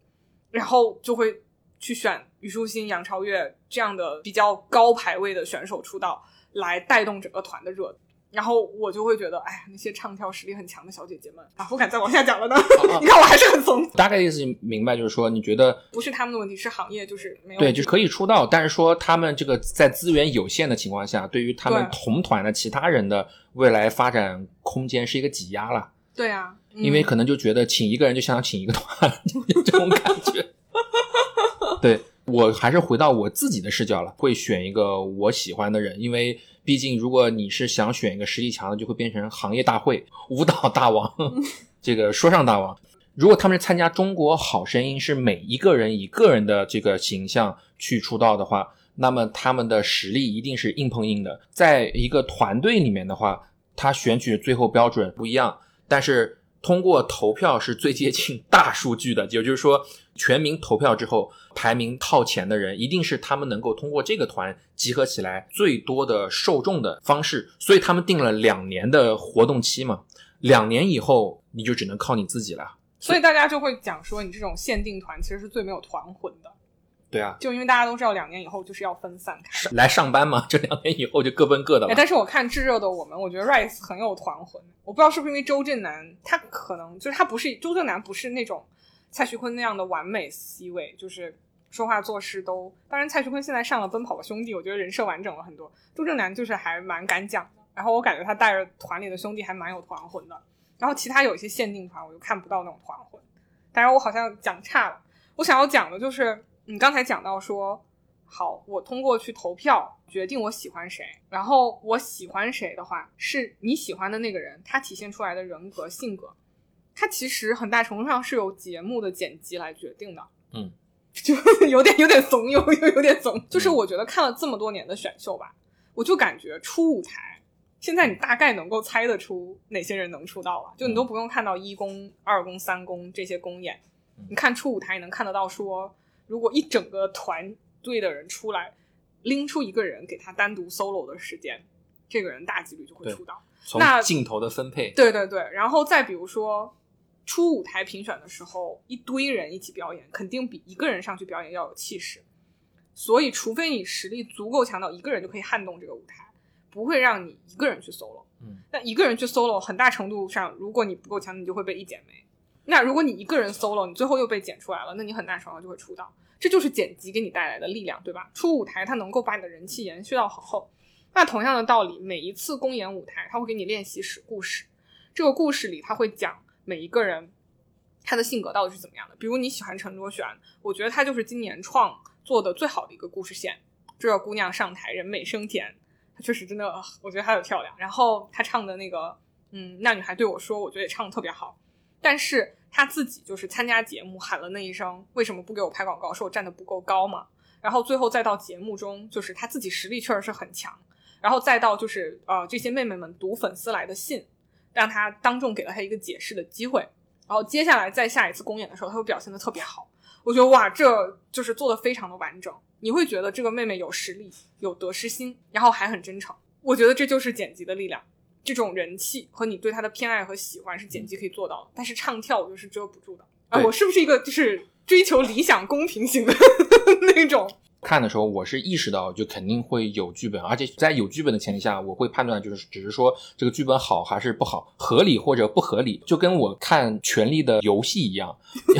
然后就会去选虞书欣、杨超越这样的比较高排位的选手出道，来带动整个团的热。然后我就会觉得，哎呀，那些唱跳实力很强的小姐姐们啊，不敢再往下讲了呢。哦 你看我还是很怂，大概意思明白，就是说你觉得不是他们的问题，是行业就是没有对，就是可以出道，但是说他们这个在资源有限的情况下，对于他们同团的其他人的未来发展空间是一个挤压了，对啊，嗯因为可能就觉得请一个人就想请一个团，就这种感觉。对我还是回到我自己的视角了，会选一个我喜欢的人，因为毕竟如果你是想选一个实力强的，就会变成行业大会、舞蹈大王、这个说唱大王。如果他们是参加中国好声音，是每一个人以个人的这个形象去出道的话，那么他们的实力一定是硬碰硬的。在一个团队里面的话，他选取最后标准不一样，但是通过投票是最接近大数据的，也就是说，全民投票之后排名靠前的人，一定是他们能够通过这个团集合起来最多的受众的方式，所以他们定了两年的活动期嘛，两年以后你就只能靠你自己了。所以大家就会讲说，你这种限定团其实是最没有团魂的，对啊，就因为大家都知道两年以后就是要分散开。来上班嘛，这两年以后就各奔各的哎，了。但是我看炙热的我们，我觉得 Rice 很有团魂。我不知道是不是因为周震南，他可能就是他不是周震南，不是那种蔡徐坤那样的完美 C 位，就是说话做事都。当然，蔡徐坤现在上了《奔跑吧兄弟》，我觉得人设完整了很多。周震南就是还蛮敢讲的，然后我感觉他带着团里的兄弟还蛮有团魂的。然后其他有一些限定团，我就看不到那种团魂。当然，我好像讲差了。我想要讲的就是，你刚才讲到说，好，我通过去投票决定我喜欢谁，然后我喜欢谁的话，是你喜欢的那个人，他体现出来的人格性格，他其实很大程度上是由节目的剪辑来决定的。嗯，就有点有点怂，有有有点怂。就是我觉得看了这么多年的选秀吧，我就感觉初舞台，现在你大概能够猜得出哪些人能出道了，就你都不用看到一公、二公、三公这些公演，你看出舞台，你能看得到说，如果一整个团队的人出来，拎出一个人给他单独 solo 的时间，这个人大几率就会出道。从那镜头的分配，对对对，然后再比如说出舞台评选的时候，一堆人一起表演，肯定比一个人上去表演要有气势。所以，除非你实力足够强到一个人就可以撼动这个舞台，不会让你一个人去 solo。嗯，那一个人去 solo，很大程度上，如果你不够强，你就会被一剪没。那如果你一个人 solo，你最后又被剪出来了，那你很大程度上就会出道。这就是剪辑给你带来的力量，对吧？出舞台，它能够把你的人气延续到很后。那同样的道理，每一次公演舞台，它会给你练习史故事。这个故事里，他会讲每一个人他的性格到底是怎么样的。比如你喜欢陈卓璇，我觉得她就是今年创作的最好的一个故事线。这个姑娘上台人美声甜，她确实真的，我觉得她很漂亮。然后她唱的那个，嗯，那女孩对我说，我觉得也唱的特别好。但是他自己就是参加节目喊了那一声，为什么不给我拍广告？说我站的不够高嘛。然后最后再到节目中，就是他自己实力确实是很强。然后再到就是呃这些妹妹们读粉丝来的信，让他当众给了他一个解释的机会。然后接下来在下一次公演的时候，他会表现的特别好。我觉得哇，这就是做的非常的完整。你会觉得这个妹妹有实力、有得失心，然后还很真诚。我觉得这就是剪辑的力量。这种人气和你对他的偏爱和喜欢是剪辑可以做到的，但是唱跳我就是遮不住的。啊，我是不是一个就是追求理想公平型的 那种？看的时候，我是意识到就肯定会有剧本，而且在有剧本的前提下，我会判断就是只是说这个剧本好还是不好，合理或者不合理，就跟我看《权力的游戏》一样，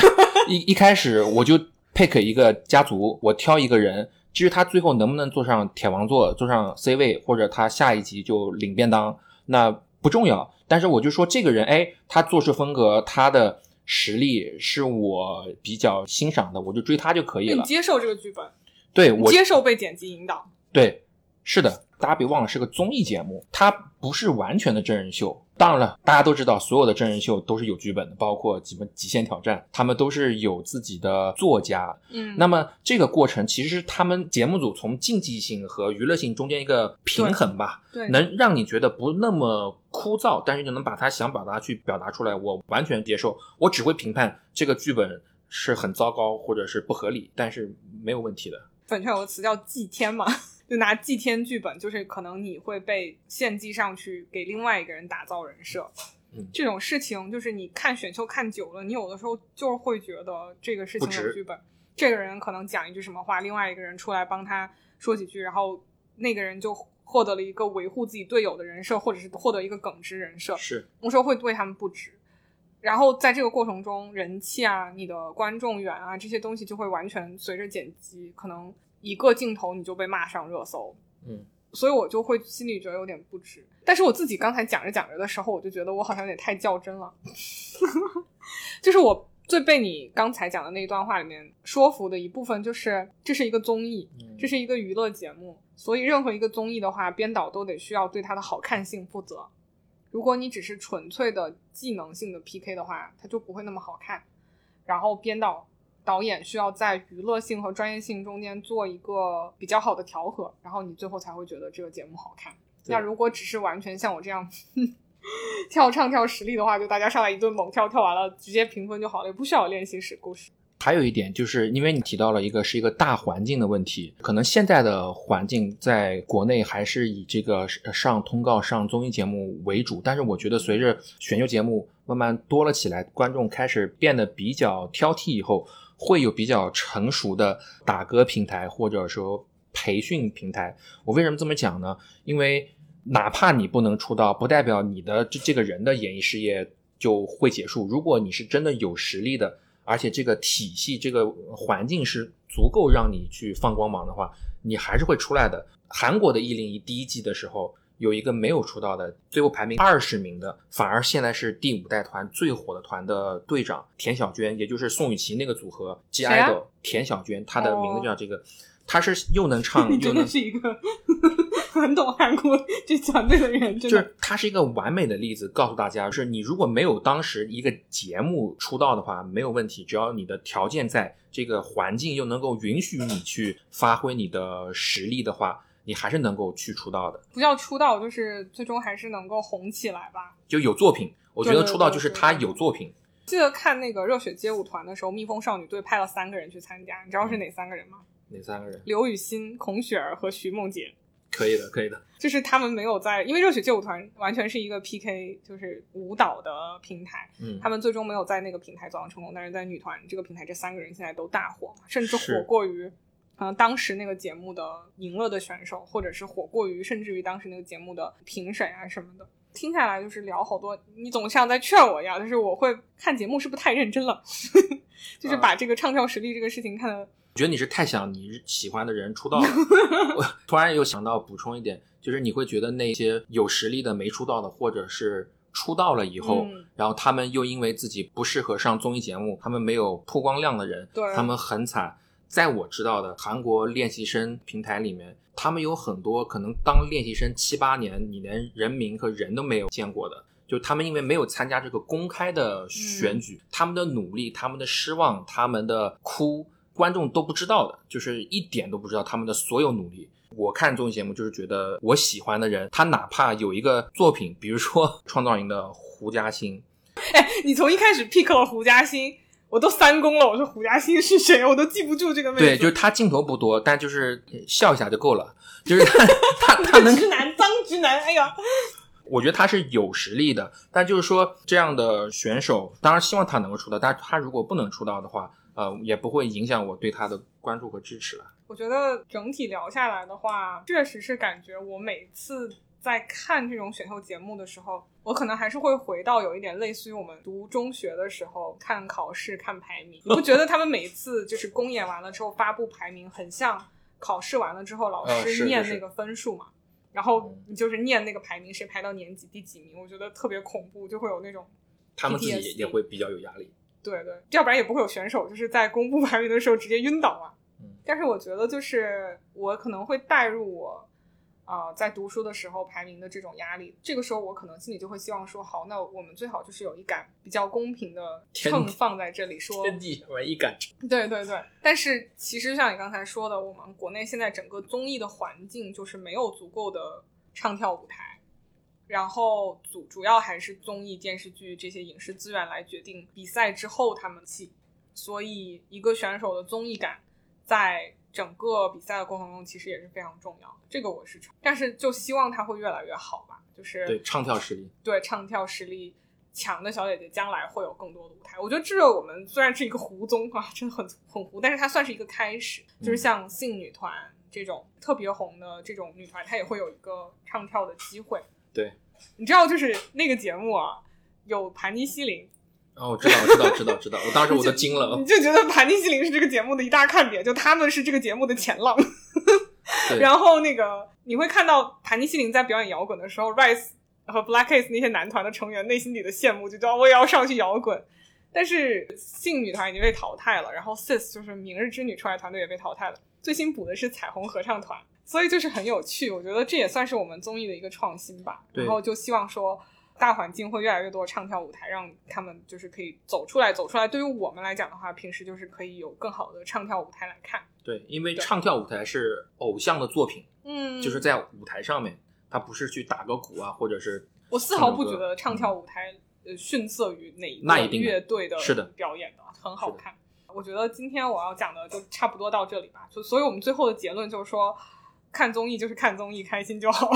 一一开始我就 pick 一个家族，我挑一个人，至于他最后能不能坐上铁王座，坐上 C 位，或者他下一集就领便当，那不重要。但是我就说这个人，哎，他做事风格，他的实力是我比较欣赏的，我就追他就可以了。你接受这个剧本，对我接受被剪辑引导。对，是的，大家别忘了是个综艺节目，它不是完全的真人秀。当然了，大家都知道，所有的真人秀都是有剧本的，包括什么《极限挑战》，他们都是有自己的作家。嗯，那么这个过程其实是他们节目组从竞技性和娱乐性中间一个平衡吧，对，能让你觉得不那么枯燥，但是又能把他想表达去表达出来，我完全接受。我只会评判这个剧本是很糟糕或者是不合理，但是没有问题的。粉圈有个词叫祭天嘛，就拿祭天剧本，就是可能你会被献祭上去给另外一个人打造人设。嗯这种事情就是你看选秀看久了，你有的时候就是会觉得这个事情不值有剧本，这个人可能讲一句什么话，另外一个人出来帮他说几句，然后那个人就获得了一个维护自己队友的人设，或者是获得一个耿直人设，是有时候会对他们不值。然后在这个过程中，人气啊、你的观众缘啊这些东西就会完全随着剪辑，可能一个镜头你就被骂上热搜。嗯，所以我就会心里觉得有点不值。但是我自己刚才讲着讲着的时候，我就觉得我好像有点太较真了。就是我最被你刚才讲的那一段话里面说服的一部分，就是这是一个综艺，嗯这是一个娱乐节目，所以任何一个综艺的话，编导都得需要对它的好看性负责。如果你只是纯粹的技能性的 PK 的话，它就不会那么好看。然后编导、导演需要在娱乐性和专业性中间做一个比较好的调和，然后你最后才会觉得这个节目好看。那如果只是完全像我这样 跳唱跳实力的话，就大家上来一顿猛跳，跳完了直接评分就好了，也不需要练习室故事。还有一点，就是因为你提到了一个是一个大环境的问题，可能现在的环境在国内还是以这个上通告、上综艺节目为主，但是我觉得随着选秀节目慢慢多了起来，观众开始变得比较挑剔以后，会有比较成熟的打歌平台或者说培训平台。我为什么这么讲呢？因为哪怕你不能出道，不代表你的这这个人的演艺事业就会结束。如果你是真的有实力的，而且这个体系、这个环境是足够让你去放光芒的话，你还是会出来的。韩国的一零一第一季的时候，有一个没有出道的，最后排名二十名的，反而现在是第五代团最火的团的队长田小娟，也就是宋雨琦那个组合 G 谁啊 idol 田小娟，她的名字就叫这个。她是又能唱 你真又能的是一个 很懂韩国这团队的人，真的。就是她是一个完美的例子，告诉大家，就是你如果没有当时一个节目出道的话，没有问题，只要你的条件在，这个环境又能够允许你去发挥你的实力的话，你还是能够去出道的，不叫出道，就是最终还是能够红起来吧。就有作品。我觉得出道就是他对有作品，记得看那个热血街舞团的时候，蜜蜂少女队派了三个人去参加，你知道是哪三个人吗？哪三个人？刘雨欣、孔雪儿和徐梦洁。可以的，可以的。就是他们没有在，因为热血街舞团完全是一个 PK，就是舞蹈的平台，嗯，他们最终没有在那个平台走上成功，但是在女团这个平台，这三个人现在都大火，甚至火过于，可能当时那个节目的赢了的选手，或者是火过于，甚至于当时那个节目的评审啊什么的。听下来就是聊好多，你总像在劝我一样，就是我会看节目是不是太认真了，就是把这个唱跳实力这个事情看的我觉得你是太想你喜欢的人出道了。我突然又想到补充一点，就是你会觉得那些有实力的没出道的，或者是出道了以后，嗯然后他们又因为自己不适合上综艺节目，他们没有曝光量的人，对他们很惨。在我知道的韩国练习生平台里面，他们有很多可能当练习生七八年，你连人名和人都没有见过的。就他们因为没有参加这个公开的选举，他们的努力、他们的失望、他们的哭，观众都不知道的，就是一点都不知道他们的所有努力。我看综艺节目就是觉得我喜欢的人，他哪怕有一个作品，比如说 创造营的胡嘉欣，你从一开始 pick 了胡嘉欣，我都三公了。我说胡嘉欣是谁，我都记不住这个妹子。对，就是他镜头不多，但就是笑一下就够了，就是他 他他能直男，脏直男。哎呀，我觉得他是有实力的，但就是说这样的选手，当然希望他能够出道，但是他如果不能出道的话，呃，也不会影响我对他的关注和支持了。我觉得整体聊下来的话，确实是感觉我每次在看这种选秀节目的时候，我可能还是会回到有一点类似于我们读中学的时候看考试、看排名。你不觉得他们每次就是公演完了之后发布排名，很像考试完了之后老师念那个分数嘛？然后你就是念那个排名，谁排到年级第几名，我觉得特别恐怖，就会有那种他们自己也也会比较有压力。对对，要不然也不会有选手就是在公布排名的时候直接晕倒嘛。嗯但是我觉得就是我可能会带入我，啊、在读书的时候排名的这种压力，这个时候我可能心里就会希望说，好，那我们最好就是有一杆比较公平的秤放在这里说，天地为一杆秤，对对对。但是其实像你刚才说的，我们国内现在整个综艺的环境就是没有足够的唱跳舞台。然后主主要还是综艺、电视剧这些影视资源来决定比赛之后他们气，所以一个选手的综艺感在整个比赛的过程中其实也是非常重要的。这个我是，但是就希望它会越来越好吧。就是对唱跳实力，对唱跳实力强的小姐姐将来会有更多的舞台。我觉得这个我们虽然是一个胡综啊，真的很很糊，但是它算是一个开始。就是像性女团这种特别红的这种女团，她也会有一个唱跳的机会。对，你知道，就是那个节目啊，有盘尼西林，哦，我知道，我知道，知道，知道，我当时我都惊了 你。就觉得盘尼西林是这个节目的一大看点，就他们是这个节目的前浪。对 然后那个你会看到盘尼西林在表演摇滚的时候，Rise 和 Black Ace 那些男团的成员内心里的羡慕，就知道我也要上去摇滚。但是性女团已经被淘汰了，然后 Sis 就是明日之女出来团队也被淘汰了，最新补的是彩虹合唱团，所以就是很有趣。我觉得这也算是我们综艺的一个创新吧。对然后就希望说。大环境会越来越多唱跳舞台，让他们就是可以走出来，走出来。对于我们来讲的话，平时就是可以有更好的唱跳舞台来看。对，因为唱跳舞台是偶像的作品，嗯就是在舞台上面，他不是去打个鼓啊，或者是我丝毫不觉得唱跳舞台呃逊色于哪一个乐队的是的表演的，很好看。我觉得今天我要讲的就差不多到这里吧，就所以我们最后的结论就是说，看综艺就是看综艺，开心就好。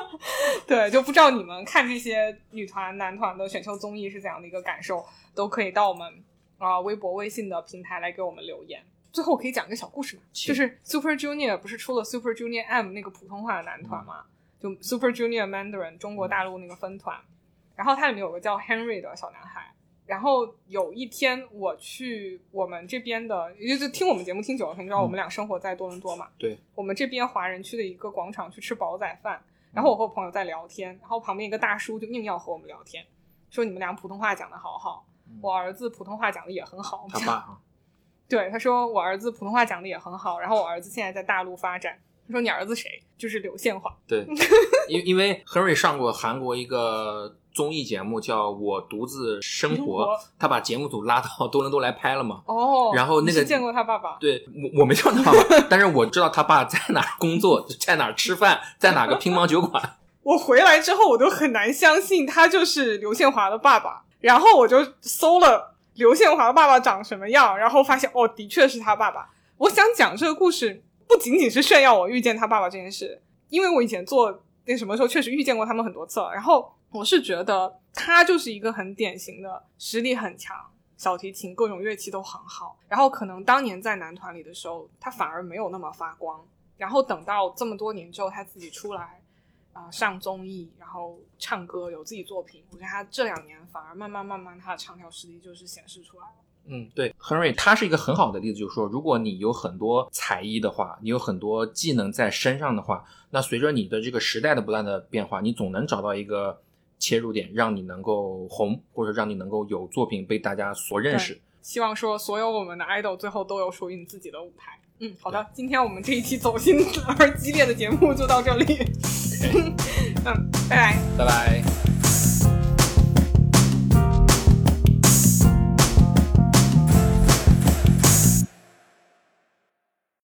对，就不知道你们看这些女团、男团的选秀综艺是怎样的一个感受，都可以到我们啊、微博、微信的平台来给我们留言。最后我可以讲一个小故事嘛？就是 Super Junior 不是出了 Super Junior M 那个普通话的男团嘛？就 Super Junior Mandarin 中国大陆那个分团，然后它里面有个叫 Henry 的小男孩。然后有一天我去我们这边的，也就是听我们节目听久了，你知道我们俩生活在多伦多嘛？对，我们这边华人区的一个广场去吃煲仔饭，然后我和我朋友在聊天，然后旁边一个大叔就硬要和我们聊天，说你们俩普通话讲的好好，我儿子普通话讲的也很好。他爸啊，对，他说我儿子普通话讲的也很好，然后我儿子现在在大陆发展。他说你儿子谁？就是刘宪华。对，因因为 Henry 上过韩国一个综艺节目叫《我独自生生活》，他把节目组拉到多伦多来拍了嘛。哦，然后那个见过他爸爸？对我我没见过他爸爸，但是我知道他爸在哪儿工作，在哪儿吃饭，在哪个乒乓球馆。我回来之后，我都很难相信他就是刘宪华的爸爸。然后我就搜了刘宪华的爸爸长什么样，然后发现哦，的确是他爸爸。我想讲这个故事，不仅仅是炫耀我遇见他爸爸这件事，因为我以前做那什么时候确实遇见过他们很多次了。然后我是觉得他就是一个很典型的实力很强，小提琴各种乐器都很好。然后可能当年在男团里的时候，他反而没有那么发光。然后等到这么多年之后，他自己出来。啊、上综艺，然后唱歌，有自己作品。我觉得他这两年反而慢慢慢慢，他的唱跳实力就是显示出来了。嗯，对，Henry 他是一个很好的例子，就是说，如果你有很多才艺的话，你有很多技能在身上的话，那随着你的这个时代的不断的变化，你总能找到一个切入点，让你能够红，或者让你能够有作品被大家所认识。希望说所有我们的 idol 最后都有属于你自己的舞台。嗯，好的，今天我们这一期走心而激烈的节目就到这里。嗯，拜拜。拜拜。